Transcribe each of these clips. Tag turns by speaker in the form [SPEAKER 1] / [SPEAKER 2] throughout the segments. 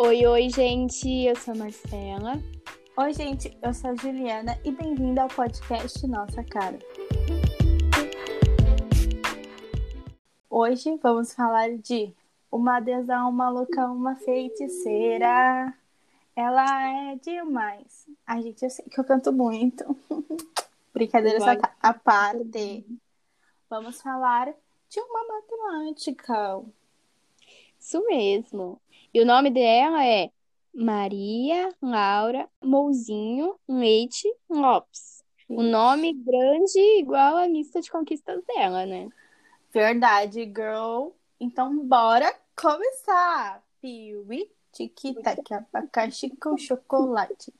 [SPEAKER 1] Oi, oi, gente, eu sou a Marcela.
[SPEAKER 2] Oi, gente, eu sou a Juliana e bem-vinda ao podcast Nossa Cara. Hoje vamos falar de uma deusa, uma louca, uma feiticeira. Ela é demais. Ai, gente, eu sei que eu canto muito. Brincadeira
[SPEAKER 1] Vai.
[SPEAKER 2] essa a parte. Vamos falar de uma matemática.
[SPEAKER 1] Isso mesmo. E o nome dela é Maria Laura Mouzinho Leite Lopes. O nome grande igual a lista de conquistas dela, né?
[SPEAKER 2] Verdade, girl. Então, bora começar. Piuí, tic-tac, abacaxi com chocolate.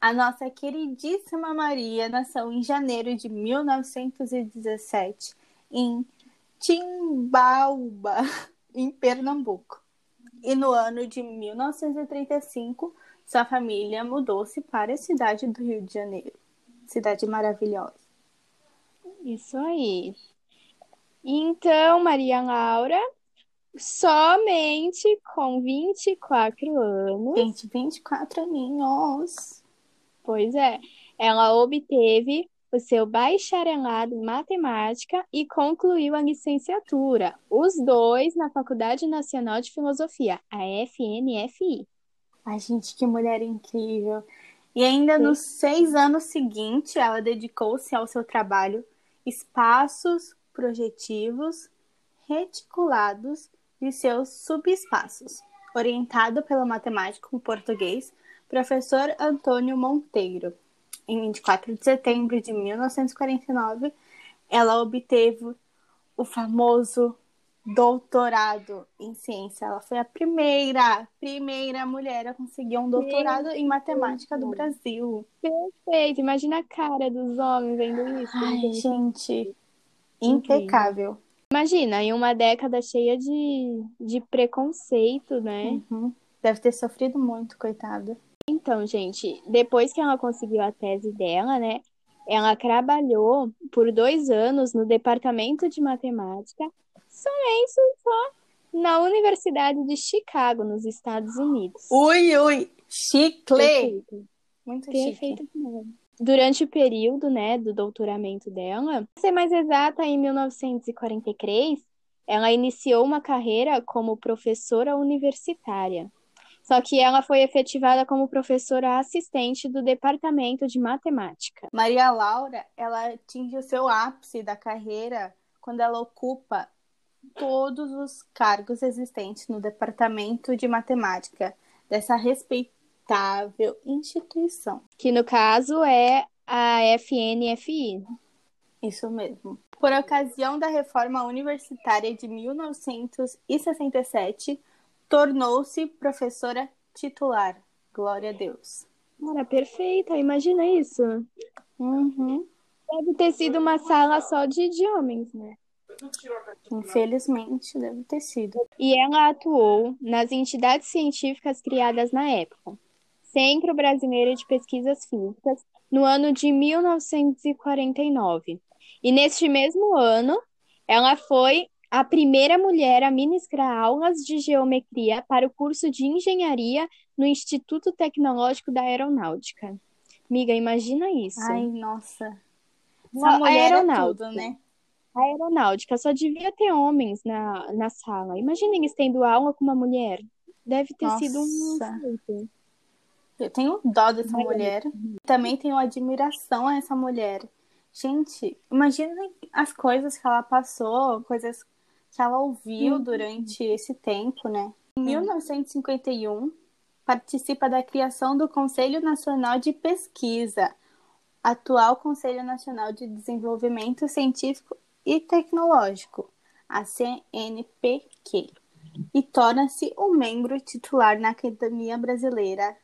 [SPEAKER 2] A nossa queridíssima Maria nasceu em janeiro de 1917 em Timbaúba, em Pernambuco. E no ano de 1935, sua família mudou-se para a cidade do Rio de Janeiro. Cidade maravilhosa.
[SPEAKER 1] Isso aí. Então, Maria Laura, somente com 24 anos,
[SPEAKER 2] Gente, 24 aninhos.
[SPEAKER 1] pois é, ela obteve o seu bacharelado em matemática e concluiu a licenciatura, os dois na Faculdade Nacional de Filosofia, a FNFI.
[SPEAKER 2] Ai, gente, que mulher incrível. E ainda nos seis anos seguintes, ela dedicou-se ao seu trabalho Espaços Projetivos Reticulados de seus subespaços, orientado pelo matemático português professor Antônio Monteiro. Em 24 de setembro de 1949, ela obteve o famoso doutorado em ciência. Ela foi a primeira, primeira mulher a conseguir um doutorado em matemática do Brasil.
[SPEAKER 1] Perfeito, imagina a cara dos homens vendo isso.
[SPEAKER 2] Ai,
[SPEAKER 1] gente.
[SPEAKER 2] gente, impecável.
[SPEAKER 1] Imagina, em uma década cheia de, de preconceito, né?
[SPEAKER 2] Uhum. Deve ter sofrido muito, coitada.
[SPEAKER 1] Então, gente, depois que ela conseguiu a tese dela, né? Ela trabalhou por dois anos no departamento de matemática, somente só na Universidade de Chicago, nos Estados Unidos.
[SPEAKER 2] Ui, ui, chicle.
[SPEAKER 1] Perfeito.
[SPEAKER 2] Muito chique.
[SPEAKER 1] Perfeito mesmo. Durante o período, né, do doutoramento dela, pra ser mais exata, em 1943, ela iniciou uma carreira como professora universitária. Só que ela foi efetivada como professora assistente do Departamento de Matemática.
[SPEAKER 2] Maria Laura, ela atinge o seu ápice da carreira quando ela ocupa todos os cargos existentes no Departamento de Matemática dessa respeitável instituição.
[SPEAKER 1] Que no caso é a FNFI.
[SPEAKER 2] Isso mesmo. Por ocasião da reforma universitária de 1967, tornou-se professora titular. Glória a Deus.
[SPEAKER 1] Cara, perfeita, imagina isso.
[SPEAKER 2] Uhum.
[SPEAKER 1] Deve ter sido uma sala só de, de homens, né?
[SPEAKER 2] Infelizmente, deve ter sido.
[SPEAKER 1] E ela atuou nas entidades científicas criadas na época. Centro Brasileiro de Pesquisas Físicas, no ano de 1949. E neste mesmo ano, ela foi a primeira mulher a ministrar aulas de geometria para o curso de engenharia no Instituto Tecnológico da Aeronáutica. Miga, imagina isso.
[SPEAKER 2] Ai, nossa. Essa é
[SPEAKER 1] aeronáutica.
[SPEAKER 2] tudo, né?
[SPEAKER 1] A aeronáutica só devia ter homens na, na sala. Imagina eles tendo aula com uma mulher. Deve ter sido um
[SPEAKER 2] Nossa. Eu tenho dó dessa
[SPEAKER 1] Ai,
[SPEAKER 2] mulher. Também tenho admiração a essa mulher. Gente, imagina as coisas que ela passou, coisas que ela ouviu
[SPEAKER 1] Uhum.
[SPEAKER 2] durante esse tempo, né? Em 1951, participa da criação do Conselho Nacional de Pesquisa, atual Conselho Nacional de Desenvolvimento Científico e Tecnológico, a CNPq, e torna-se um membro titular na Academia Brasileira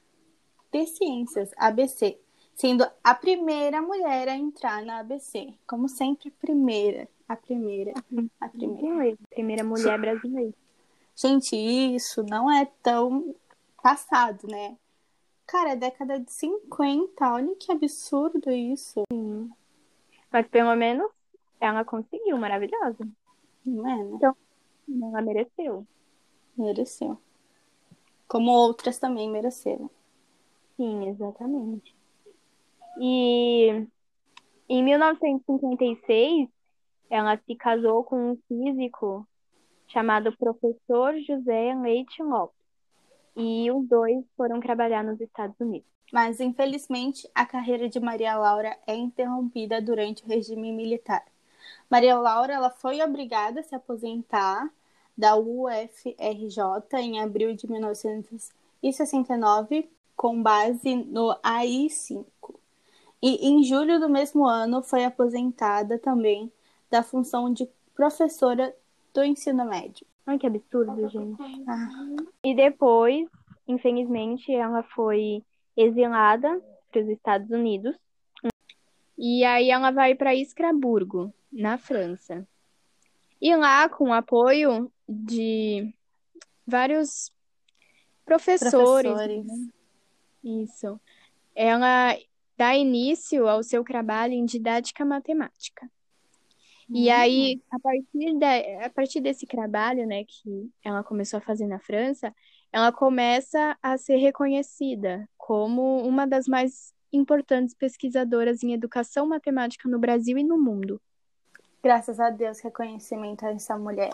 [SPEAKER 2] de Ciências, ABC, sendo a primeira mulher a entrar na ABC. Como sempre, primeira. A primeira. A primeira.
[SPEAKER 1] Primeira mulher brasileira.
[SPEAKER 2] Gente, isso não é tão passado, né? Cara, é década de 50. Olha que absurdo isso.
[SPEAKER 1] Mas pelo menos ela conseguiu, maravilhosa.
[SPEAKER 2] Não é, né?
[SPEAKER 1] Ela mereceu.
[SPEAKER 2] Mereceu. Como outras também mereceram.
[SPEAKER 1] Sim, exatamente. E em 1956, ela se casou com um físico chamado professor José Leite Lopes. E os dois foram trabalhar nos Estados Unidos.
[SPEAKER 2] Mas, infelizmente, a carreira de Maria Laura é interrompida durante o regime militar. Maria Laura ela foi obrigada a se aposentar da UFRJ em abril de 1969, com base no AI-5. E em julho do mesmo ano foi aposentada também da função de professora do ensino médio.
[SPEAKER 1] Ai, que absurdo, gente. Ah. E depois, infelizmente, ela foi exilada para os Estados Unidos. E aí ela vai para Escraburgo, na França. E lá, com o apoio de vários professores, professores. Né? isso, ela dá início ao seu trabalho em didática matemática. E aí, a partir, de, a partir desse trabalho, né, que ela começou a fazer na França, ela começa a ser reconhecida como uma das mais importantes pesquisadoras em educação matemática no Brasil e no mundo.
[SPEAKER 2] Graças a Deus, reconhecimento a essa mulher.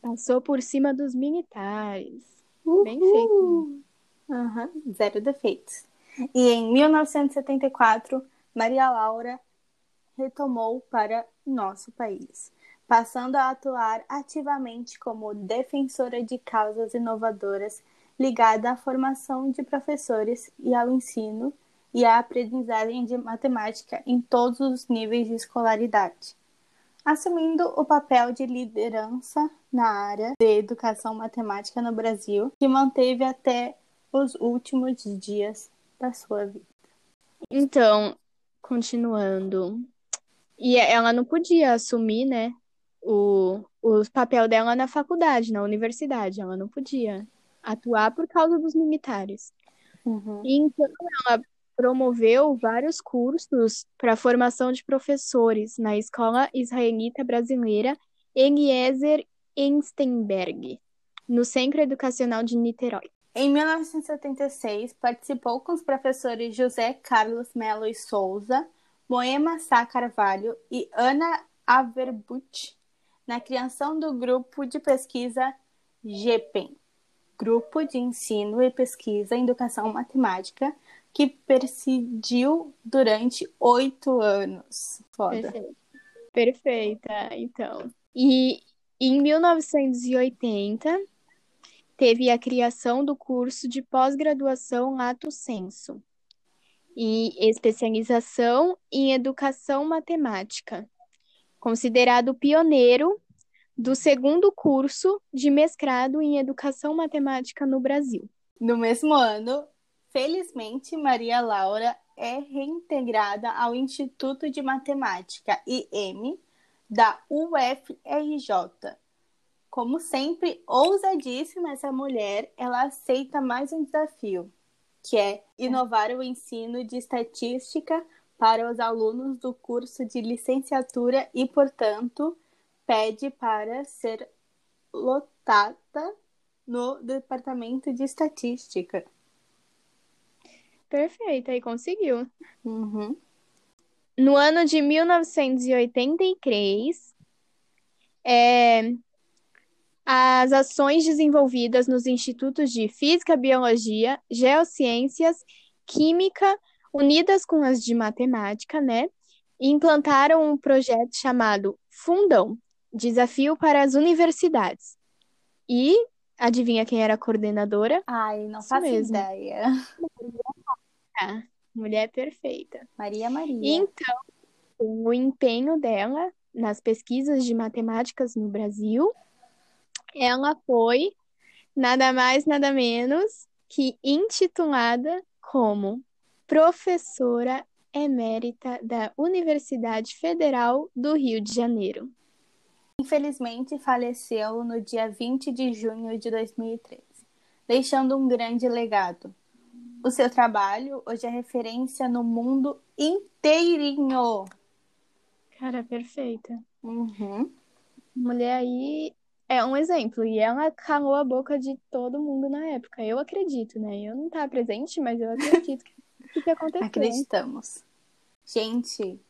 [SPEAKER 1] Passou por cima dos militares. Uhul. Bem feito.
[SPEAKER 2] Uhum. Zero defeitos. E em 1974, Maria Laura retomou para nosso país, passando a atuar ativamente como defensora de causas inovadoras ligada à formação de professores e ao ensino e à aprendizagem de matemática em todos os níveis de escolaridade, assumindo o papel de liderança na área de educação matemática no Brasil, que manteve até os últimos dias da sua vida.
[SPEAKER 1] Então, continuando, e ela não podia assumir, né, o, o papel dela na faculdade, na universidade. Ela não podia atuar por causa dos militares. Uhum. Então ela promoveu vários cursos para formação de professores na Escola Israelita Brasileira Eliezer Einsteinberg, no Centro Educacional de Niterói.
[SPEAKER 2] Em 1976, participou com os professores José Carlos Melo e Souza, Moema Sá Carvalho e Ana Averbut na criação do grupo de pesquisa GPEM, Grupo de Ensino e Pesquisa em Educação Matemática, que persidiu durante oito anos. Foda.
[SPEAKER 1] Perfeita, então. E em 1980 teve a criação do curso de pós-graduação Lato Senso, e especialização em educação matemática, considerado pioneiro do segundo curso de mestrado em educação matemática no Brasil.
[SPEAKER 2] No mesmo ano, felizmente, Maria Laura é reintegrada ao Instituto de Matemática IM da UFRJ. Como sempre, ousadíssima essa mulher, ela aceita mais um desafio que é inovar o ensino de estatística para os alunos do curso de licenciatura e, portanto, pede para ser lotada no departamento de estatística.
[SPEAKER 1] Perfeito, aí conseguiu.
[SPEAKER 2] Uhum.
[SPEAKER 1] No ano de 1983, é, as ações desenvolvidas nos institutos de Física, Biologia, Geociências, Química, unidas com as de Matemática, né? implantaram um projeto chamado Fundão Desafio para as Universidades. E adivinha quem era a coordenadora?
[SPEAKER 2] Ai, não Isso faço mesmo. ideia.
[SPEAKER 1] Mulher perfeita.
[SPEAKER 2] Maria Maria.
[SPEAKER 1] Então, o empenho dela nas pesquisas de matemáticas no Brasil ela foi nada mais, nada menos que intitulada como professora emérita da Universidade Federal do Rio de Janeiro.
[SPEAKER 2] Infelizmente, faleceu no dia 20 de junho de 2013, deixando um grande legado. O seu trabalho hoje é referência no mundo inteirinho.
[SPEAKER 1] Cara, perfeita.
[SPEAKER 2] Uhum.
[SPEAKER 1] Mulher aí é um exemplo. E ela calou a boca de todo mundo na época. Eu acredito, né? Eu não estava presente, mas eu acredito que, que aconteceu.
[SPEAKER 2] Acreditamos. Gente,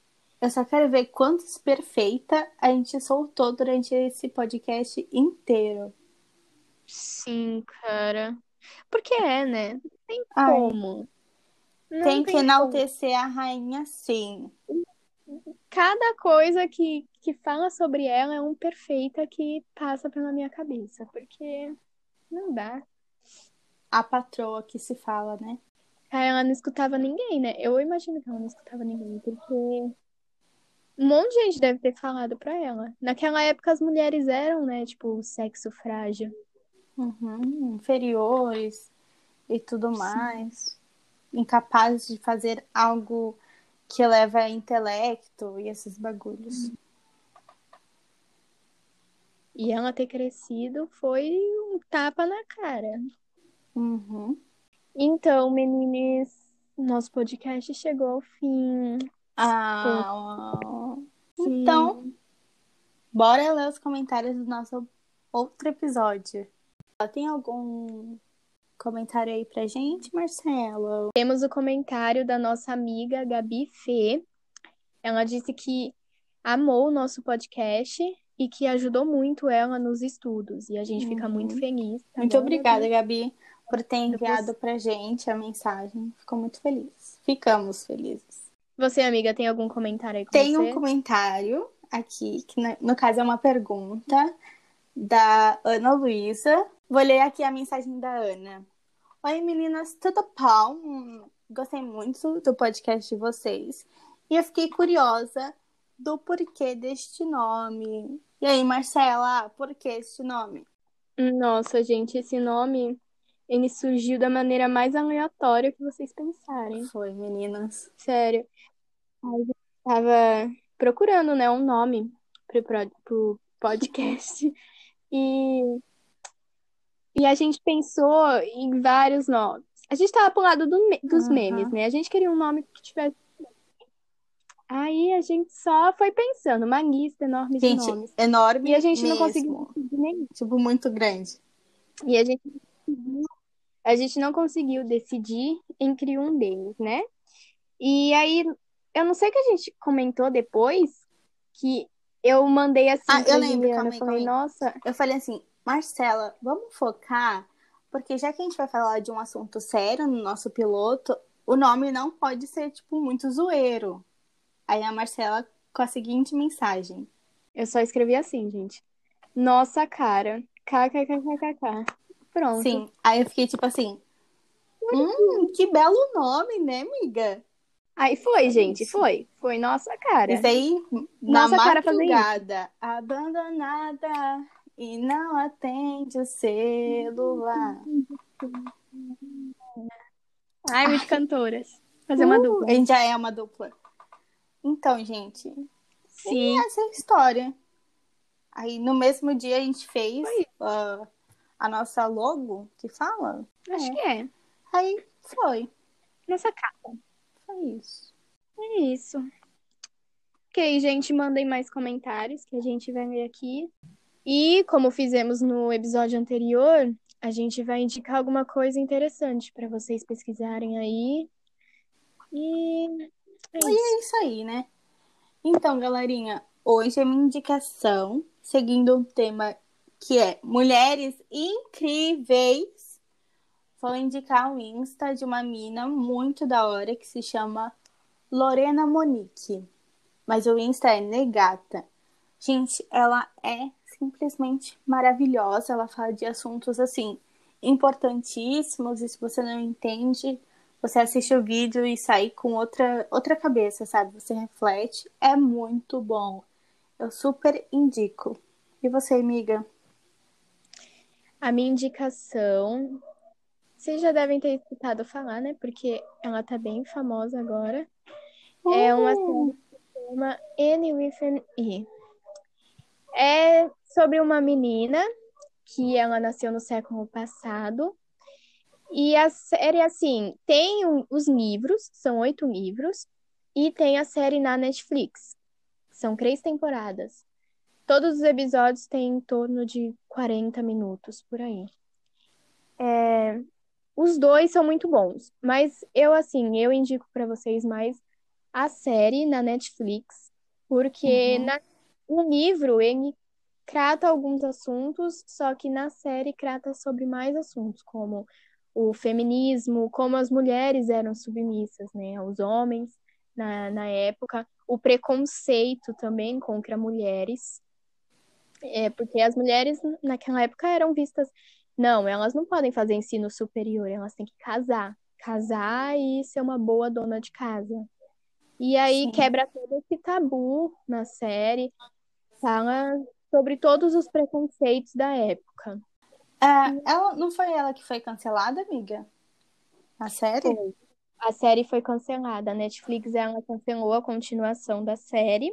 [SPEAKER 2] eu só quero ver quantos perfeita a gente soltou durante esse podcast inteiro.
[SPEAKER 1] Sim, cara. Porque é, né? Tem Ai, como.
[SPEAKER 2] Não tem, tem que enaltecer como. a rainha, sim.
[SPEAKER 1] Cada coisa que, que fala sobre ela é um perfeita que passa pela minha cabeça. Porque não dá.
[SPEAKER 2] A patroa que se fala, né?
[SPEAKER 1] Ah, ela não escutava ninguém, né? Eu imagino que ela não escutava ninguém, porque um monte de gente deve ter falado pra ela. Naquela época as mulheres eram, né, tipo, sexo frágil.
[SPEAKER 2] Uhum, inferiores e tudo mais. Incapazes de fazer algo que leva a intelecto e esses bagulhos.
[SPEAKER 1] E ela ter crescido foi um tapa na cara.
[SPEAKER 2] Uhum.
[SPEAKER 1] Então, meninas, nosso podcast chegou ao fim.
[SPEAKER 2] Ah, então, bora ler os comentários do nosso outro episódio. Tem algum comentário aí pra gente, Marcelo?
[SPEAKER 1] Temos o comentário da nossa amiga Gabi Fê. Ela disse que amou o nosso podcast e que ajudou muito ela nos estudos. E a gente uhum. fica muito feliz.
[SPEAKER 2] Tá muito obrigada, Gabi, por ter enviado Depois... pra gente a mensagem. Ficou muito feliz. Ficamos felizes.
[SPEAKER 1] Você, amiga, tem algum comentário aí com
[SPEAKER 2] Tem
[SPEAKER 1] você?
[SPEAKER 2] um comentário aqui, que no caso é uma pergunta da Ana Luísa. Vou ler aqui a mensagem da Ana. Oi, meninas, tudo bom? Gostei muito do podcast de vocês. E eu fiquei curiosa do porquê deste nome. E aí, Marcela, por que este nome?
[SPEAKER 1] Nossa, gente, esse nome ele surgiu da maneira mais aleatória que vocês pensarem.
[SPEAKER 2] Foi, meninas.
[SPEAKER 1] Sério. A gente tava procurando, né, um nome pro, pro podcast. E e a gente pensou em vários nomes. A gente tava pro lado do, dos uhum. memes, né? A gente queria um nome que tivesse. Aí a gente só foi pensando, uma lista enorme
[SPEAKER 2] gente,
[SPEAKER 1] de nomes.
[SPEAKER 2] Enorme.
[SPEAKER 1] E a gente
[SPEAKER 2] mesmo.
[SPEAKER 1] não conseguiu nenhum.
[SPEAKER 2] Tipo, muito grande.
[SPEAKER 1] E a gente, a gente não conseguiu decidir entre um deles, né? E aí, eu não sei o que a gente comentou depois, que eu mandei assim
[SPEAKER 2] ah, eu lembro,
[SPEAKER 1] Juliana, calma falei, nossa.
[SPEAKER 2] Eu falei assim, Marcela, vamos focar, porque já que a gente vai falar de um assunto sério no nosso piloto, o nome não pode ser, tipo, muito zoeiro. Aí a Marcela com a seguinte mensagem.
[SPEAKER 1] Eu só escrevi assim, gente. Nossa cara. KKKKK. Pronto.
[SPEAKER 2] Sim. Aí eu fiquei tipo assim. Hum, que belo nome, né, amiga?
[SPEAKER 1] Aí foi, gente, foi. Foi nossa cara.
[SPEAKER 2] Isso aí, nossa na cara madrugada, abandonada, e não atende o celular.
[SPEAKER 1] Ai, muito cantoras. Fazer uh, uma dupla.
[SPEAKER 2] A gente já é uma dupla. Então, gente. Sim. essa é a história. Aí no mesmo dia a gente fez uh, a nossa logo, que fala?
[SPEAKER 1] Acho é. que é.
[SPEAKER 2] Aí foi.
[SPEAKER 1] Nossa capa.
[SPEAKER 2] Foi isso.
[SPEAKER 1] É isso. Ok, gente, mandem mais comentários que a gente vai ver aqui. E, como fizemos no episódio anterior, a gente vai indicar alguma coisa interessante para vocês pesquisarem aí. E
[SPEAKER 2] é isso. E é isso aí, né? Então, galerinha, hoje a minha indicação, seguindo um tema que é mulheres incríveis, vou indicar um Insta de uma mina muito da hora que se chama Lorena Monique. Mas o Insta é Negata. Gente, ela é simplesmente maravilhosa. Ela fala de assuntos assim importantíssimos e se você não entende, você assiste o vídeo e sai com outra outra cabeça, sabe? Você reflete, é muito bom. Eu super indico. E você, amiga?
[SPEAKER 1] A minha indicação, vocês já devem ter escutado falar, né? Porque ela tá bem famosa agora. É uma série que se chama Annie with an E. É sobre uma menina que ela nasceu no século passado. E a série, assim, tem os livros, são oito livros, e tem a série na Netflix. São três temporadas. Todos os episódios têm em torno de 40 minutos por aí. É, os dois são muito bons, mas eu assim, eu indico para vocês mais a série na Netflix, porque
[SPEAKER 2] Uhum.
[SPEAKER 1] na, o livro ele trata alguns assuntos, só que na série trata sobre mais assuntos, como o feminismo, como as mulheres eram submissas, né, aos homens na, na época, o preconceito também contra mulheres, é, porque as mulheres naquela época eram vistas, não, elas não podem fazer ensino superior, elas têm que casar, casar e ser uma boa dona de casa. E aí
[SPEAKER 2] Sim.
[SPEAKER 1] quebra todo esse tabu na série, fala sobre todos os preconceitos da época.
[SPEAKER 2] É, ela, não foi ela que foi cancelada, amiga? A série?
[SPEAKER 1] Foi. A série foi cancelada. A Netflix ela cancelou a continuação da série.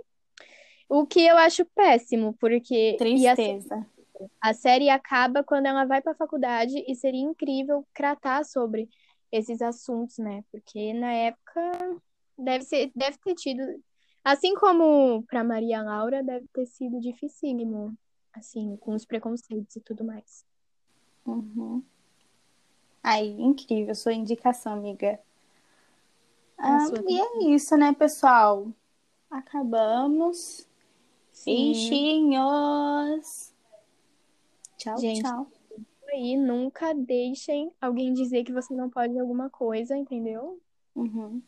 [SPEAKER 1] O que eu acho péssimo, porque e a,
[SPEAKER 2] Tristeza.
[SPEAKER 1] a série acaba quando ela vai para a faculdade e seria incrível tratar sobre esses assuntos, né? Porque na época deve ser, deve ter tido, assim como para Maria Laura, deve ter sido dificílimo, assim, com os preconceitos e tudo mais.
[SPEAKER 2] Uhum. Aí, incrível, sua indicação, amiga. Ah,
[SPEAKER 1] sua
[SPEAKER 2] e é isso, né, pessoal? Acabamos.
[SPEAKER 1] Sim.
[SPEAKER 2] Beijinhos. Tchau,
[SPEAKER 1] Gente.
[SPEAKER 2] tchau.
[SPEAKER 1] aí, nunca deixem alguém dizer que você não pode alguma coisa, entendeu?
[SPEAKER 2] Uhum.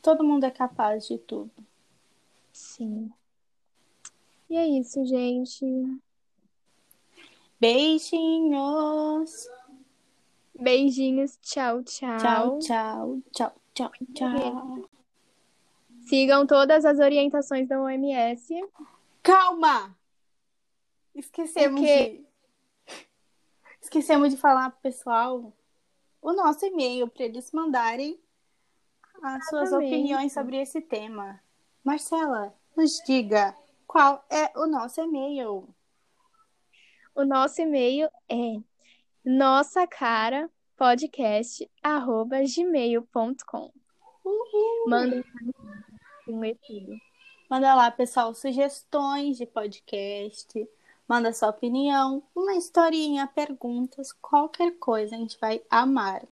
[SPEAKER 2] Todo mundo é capaz de tudo.
[SPEAKER 1] Sim. E é isso, gente.
[SPEAKER 2] Beijinhos.
[SPEAKER 1] Beijinhos. Tchau, tchau.
[SPEAKER 2] Tchau, tchau. Tchau, tchau, tchau.
[SPEAKER 1] Sigam todas as orientações da OMS.
[SPEAKER 2] Calma! Esquecemos de. Esquecemos de falar pro pessoal o nosso e-mail para eles mandarem as suas opiniões sobre esse tema. Marcela, nos diga qual é o nosso e-mail.
[SPEAKER 1] O nosso e-mail é nossa cara podcast arroba gmail.com.
[SPEAKER 2] Uhul.
[SPEAKER 1] Mandem com ler tudo.
[SPEAKER 2] Manda lá, pessoal, sugestões de podcast. Manda sua opinião, uma historinha, perguntas, qualquer coisa, a gente vai amar.